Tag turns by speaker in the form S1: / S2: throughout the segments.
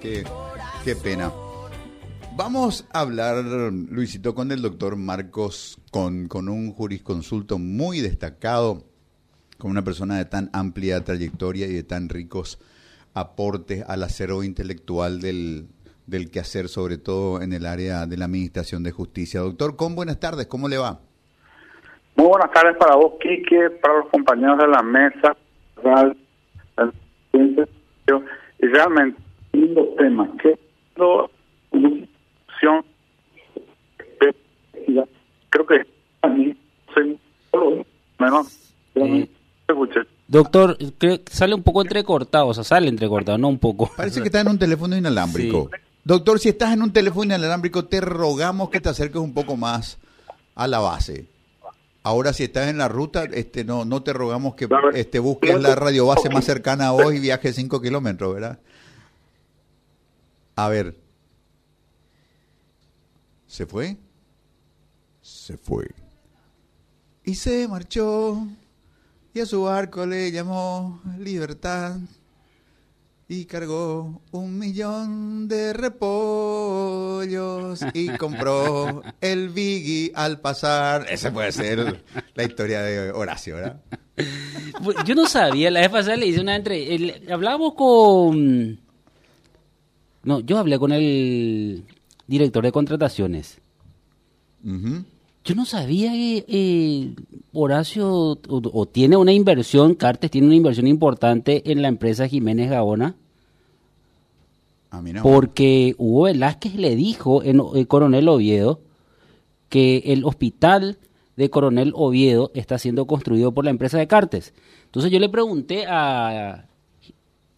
S1: qué, pena. Vamos a hablar, Luisito, con el doctor Marcos, con, con un jurisconsulto muy destacado, con una persona de tan amplia trayectoria y de tan ricos aportes al acervo intelectual del, del quehacer, sobre todo en el área de la Administración de Justicia. Doctor, con buenas tardes, ¿cómo le va?
S2: Muy buenas tardes para vos, Quique, para los compañeros de la mesa, y realmente, lindo tema, que creo que a mí menos
S3: eh, Doctor, creo que sale un poco entrecortado, o sea, sale entrecortado, no un poco.
S1: Parece que está en un teléfono inalámbrico. Doctor, si estás en un teléfono inalámbrico, te rogamos que te acerques un poco más a la base. Ahora, si estás en la ruta, este, no, no te rogamos que este, busques la radio base más cercana a vos y viajes 5 kilómetros, ¿verdad? A ver. ¿Se fue? Se fue. Y se marchó. Y a su barco le llamó Libertad y cargó un millón de repollos y compró el Biggie al pasar. Esa puede ser la historia de Horacio, ¿verdad?
S3: Yo no sabía, la vez pasada le hice una entre... hablábamos con... No, yo hablé con el director de contrataciones. Yo no sabía que eh, Horacio o, tiene una inversión, Cartes tiene una inversión importante en la empresa Jiménez Gaona. Porque Hugo Velázquez le dijo en, eh, Coronel Oviedo que el hospital de Coronel Oviedo está siendo construido por la empresa de Cartes. Entonces yo le pregunté a,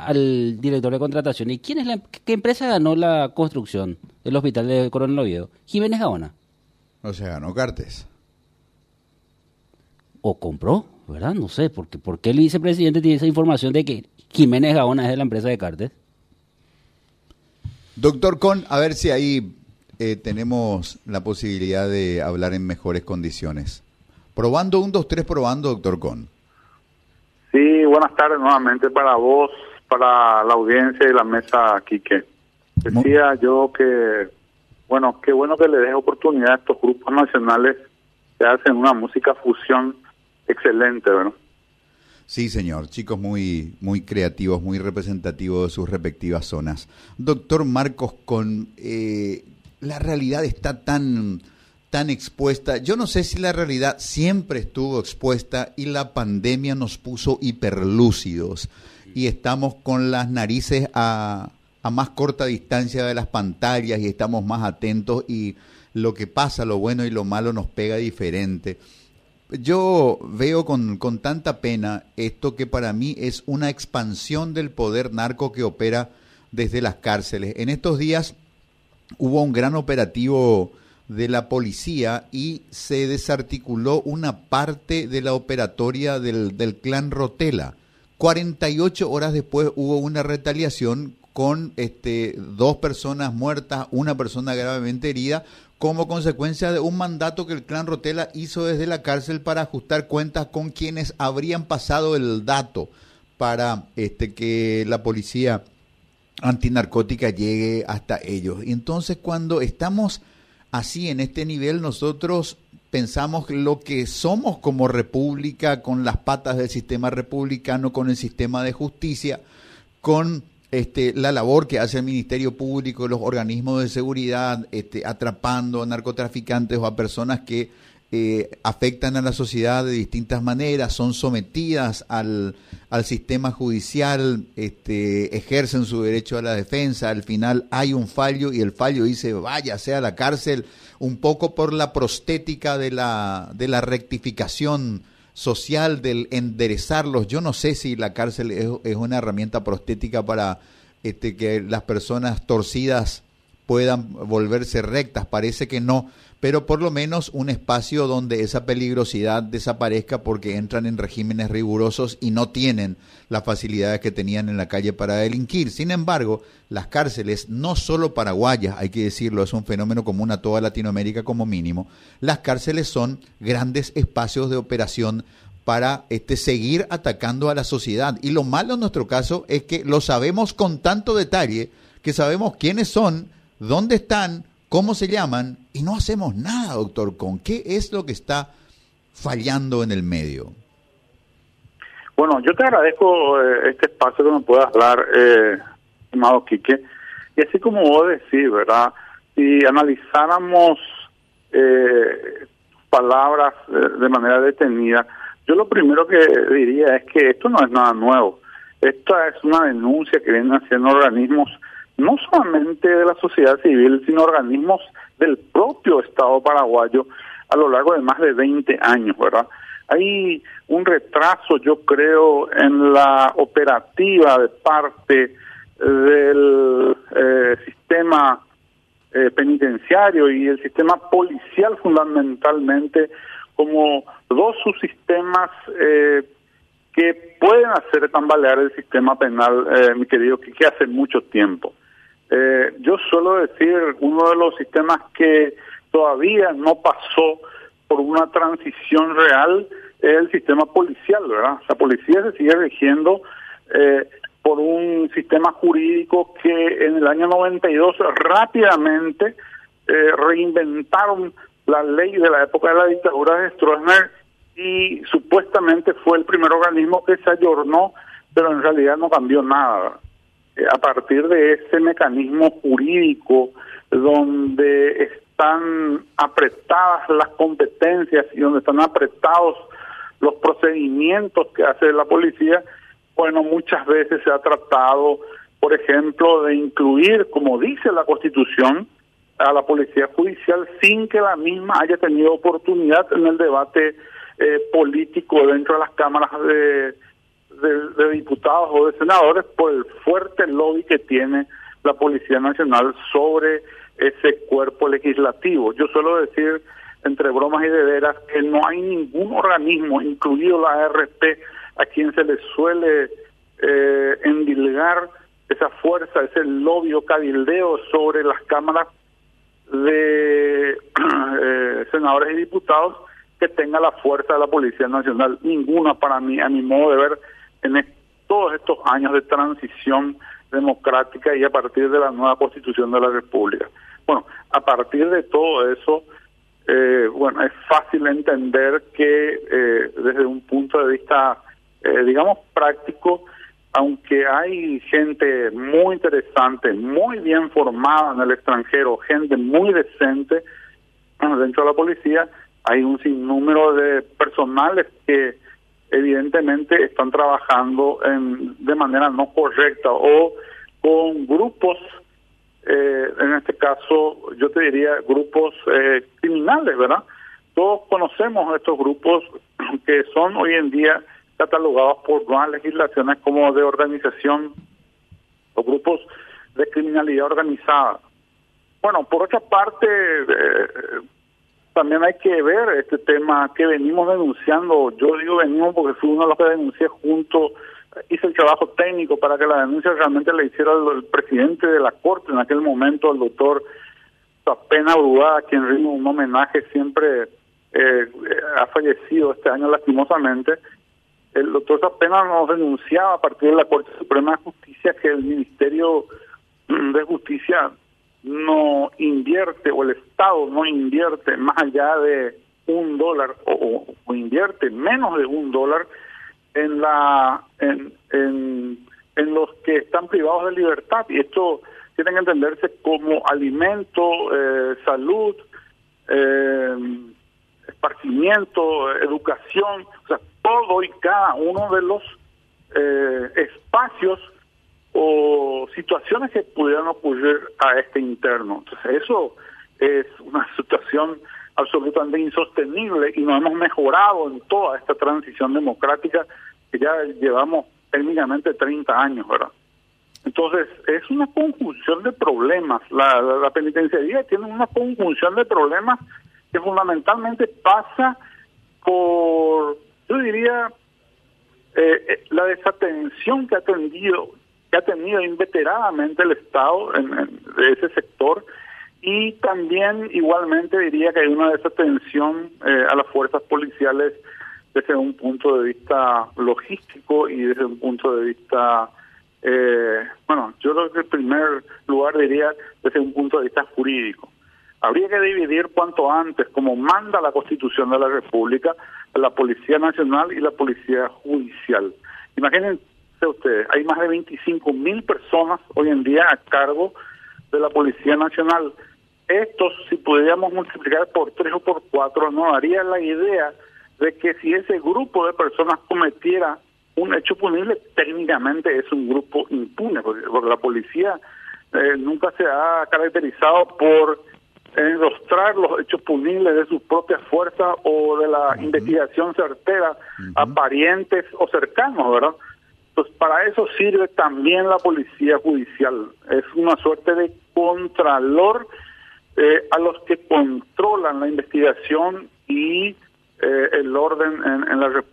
S3: al director de contratación, ¿y quién es la, qué empresa ganó la construcción del hospital de Coronel Oviedo? Jiménez Gaona.
S1: O sea, ganó Cartes.
S3: O compró, ¿verdad? No sé, porque ¿por qué el vicepresidente tiene esa información de que Jiménez Gaona es de la empresa de Cartes?
S1: Doctor Con, a ver si ahí eh, tenemos la posibilidad de hablar en mejores condiciones. Probando, un, dos, tres, probando, doctor Con.
S2: Sí, buenas tardes nuevamente para vos, para la audiencia y la mesa, Quique. Decía yo que, bueno, qué bueno que le des oportunidad a estos grupos nacionales que hacen una música fusión excelente, ¿verdad?
S1: Sí, señor. Chicos muy, muy creativos, muy representativos de sus respectivas zonas. Doctor Marcos, con eh, la realidad está tan, tan expuesta. Yo no sé si la realidad siempre estuvo expuesta y la pandemia nos puso hiperlúcidos y estamos con las narices a, a más corta distancia de las pantallas y estamos más atentos y lo que pasa, lo bueno y lo malo nos pega diferente. Yo veo con, con, tanta pena esto que para mí es una expansión del poder narco que opera desde las cárceles. En estos días hubo un gran operativo de la policía y se desarticuló una parte de la operatoria del, del clan Rotela. 48 horas después hubo una retaliación con este, dos personas muertas, una persona gravemente herida, como consecuencia de un mandato que el clan Rotela hizo desde la cárcel para ajustar cuentas con quienes habrían pasado el dato para este, que la policía antinarcótica llegue hasta ellos. Y entonces cuando estamos así en este nivel, nosotros pensamos lo que somos como república, con las patas del sistema republicano, con el sistema de justicia, con este, la labor que hace el Ministerio Público, los organismos de seguridad, este, atrapando a narcotraficantes o a personas que eh, afectan a la sociedad de distintas maneras, son sometidas al, al sistema judicial, este, ejercen su derecho a la defensa, al final hay un fallo y el fallo dice váyase a la cárcel, un poco por la prostética de la, de la rectificación social del enderezarlos. Yo no sé si la cárcel es, una herramienta prostética para este, que las personas torcidas puedan volverse rectas. Parece que no, pero por lo menos un espacio donde esa peligrosidad desaparezca porque entran en regímenes rigurosos y no tienen las facilidades que tenían en la calle para delinquir. Sin embargo, las cárceles, no solo paraguayas, hay que decirlo, es un fenómeno común a toda Latinoamérica como mínimo, las cárceles son grandes espacios de operación para este, seguir atacando a la sociedad. Y lo malo en nuestro caso es que lo sabemos con tanto detalle que sabemos quiénes son, dónde están, cómo se llaman, y no hacemos nada, doctor ¿Con ¿Qué es lo que está fallando en el medio?
S2: Bueno, yo te agradezco eh, este espacio que me puedas dar, eh, estimado Quique. Y así como vos decís, ¿verdad? Si analizáramos eh, palabras eh, de manera detenida, yo lo primero que diría es que esto no es nada nuevo. Esta es una denuncia que vienen haciendo organismos, no solamente de la sociedad civil, sino organismos del propio Estado paraguayo a lo largo de más de 20 años, ¿verdad? Hay un retraso, yo creo, en la operativa de parte del eh, sistema eh, penitenciario y el sistema policial fundamentalmente como dos subsistemas eh, que pueden hacer tambalear el sistema penal, eh, mi querido, que, que hace mucho tiempo. Eh, yo suelo decir, uno de los sistemas que todavía no pasó por una transición real es el sistema policial, ¿verdad? La policía se sigue rigiendo eh, por un sistema jurídico que en el año 92 rápidamente eh, reinventaron la ley de la época de la dictadura de Stroessner y supuestamente fue el primer organismo que se ayornó, pero en realidad no cambió nada. Eh, a partir de ese mecanismo jurídico donde están apretadas las competencias y donde están apretados los procedimientos que hace la policía, bueno, muchas veces se ha tratado, por ejemplo, de incluir, como dice la Constitución, a la Policía Judicial sin que la misma haya tenido oportunidad en el debate eh, político dentro de las cámaras de, de, diputados o de senadores por el fuerte lobby que tiene la Policía Nacional sobre ese cuerpo legislativo. Yo suelo decir, entre bromas y de veras, que no hay ningún organismo, incluido la ARP, a quien se le suele eh, endilgar esa fuerza, ese lobby o cabildeo sobre las cámaras de eh, senadores y diputados que tenga la fuerza de la Policía Nacional. Ninguna para mí, a mi modo de ver, en todos estos años de transición democrática y a partir de la nueva constitución de la República. Bueno, a partir de todo eso, eh, bueno, es fácil entender que eh, desde un punto de vista, eh, digamos, práctico, aunque hay gente muy interesante, muy bien formada en el extranjero, gente muy decente dentro de la policía, hay un sinnúmero de personales que evidentemente están trabajando en, de manera no correcta o con grupos, eh, en este caso yo te diría grupos eh, criminales, ¿verdad? Todos conocemos estos grupos que son hoy en día catalogados por nuevas legislaciones como de organización o grupos de criminalidad organizada. Bueno, por otra parte, eh, también hay que ver este tema que venimos denunciando. Yo digo venimos porque fui uno de los que denuncié junto, hice el trabajo técnico para que la denuncia realmente la hiciera el, presidente de la Corte en aquel momento, el doctor Pena Brugada, quien rinde un homenaje siempre eh, ha fallecido este año lastimosamente. El doctor Zapena nos denunciaba a partir de la Corte Suprema de Justicia que el Ministerio de Justicia no invierte o el Estado no invierte más allá de un dólar o, invierte menos de un dólar en la en, en, los que están privados de libertad. Y esto tiene que entenderse como alimento, eh, salud, eh, esparcimiento, educación, o sea, todo y cada uno de los eh, espacios o situaciones que pudieran ocurrir a este interno. Entonces, eso es una situación absolutamente insostenible y no hemos mejorado en toda esta transición democrática que ya llevamos técnicamente 30 años, ¿verdad? Entonces, es una conjunción de problemas. La, la, penitenciaría tiene una conjunción de problemas que fundamentalmente pasa por, yo diría, eh, eh, la desatención que ha tenido que ha tenido inveteradamente el Estado en, de ese sector y también igualmente diría que hay una desatención eh, a las fuerzas policiales desde un punto de vista logístico y desde un punto de vista Eh, bueno, yo creo que en primer lugar diría desde un punto de vista jurídico. Habría que dividir cuanto antes, como manda la Constitución de la República, la Policía Nacional y la Policía Judicial. Imagínense ustedes, hay más de 25 mil personas hoy en día a cargo de la Policía Nacional. Estos, si pudiéramos multiplicar por tres o por cuatro, nos daría la idea de que si ese grupo de personas cometiera un hecho punible, técnicamente es un grupo impune, porque, la policía eh, nunca se ha caracterizado por enrostrar los hechos punibles de sus propias fuerzas o de la investigación certera a parientes o cercanos, ¿verdad? Pues para eso sirve también la policía judicial. Es una suerte de contralor eh, a los que controlan la investigación y eh, el orden en la República.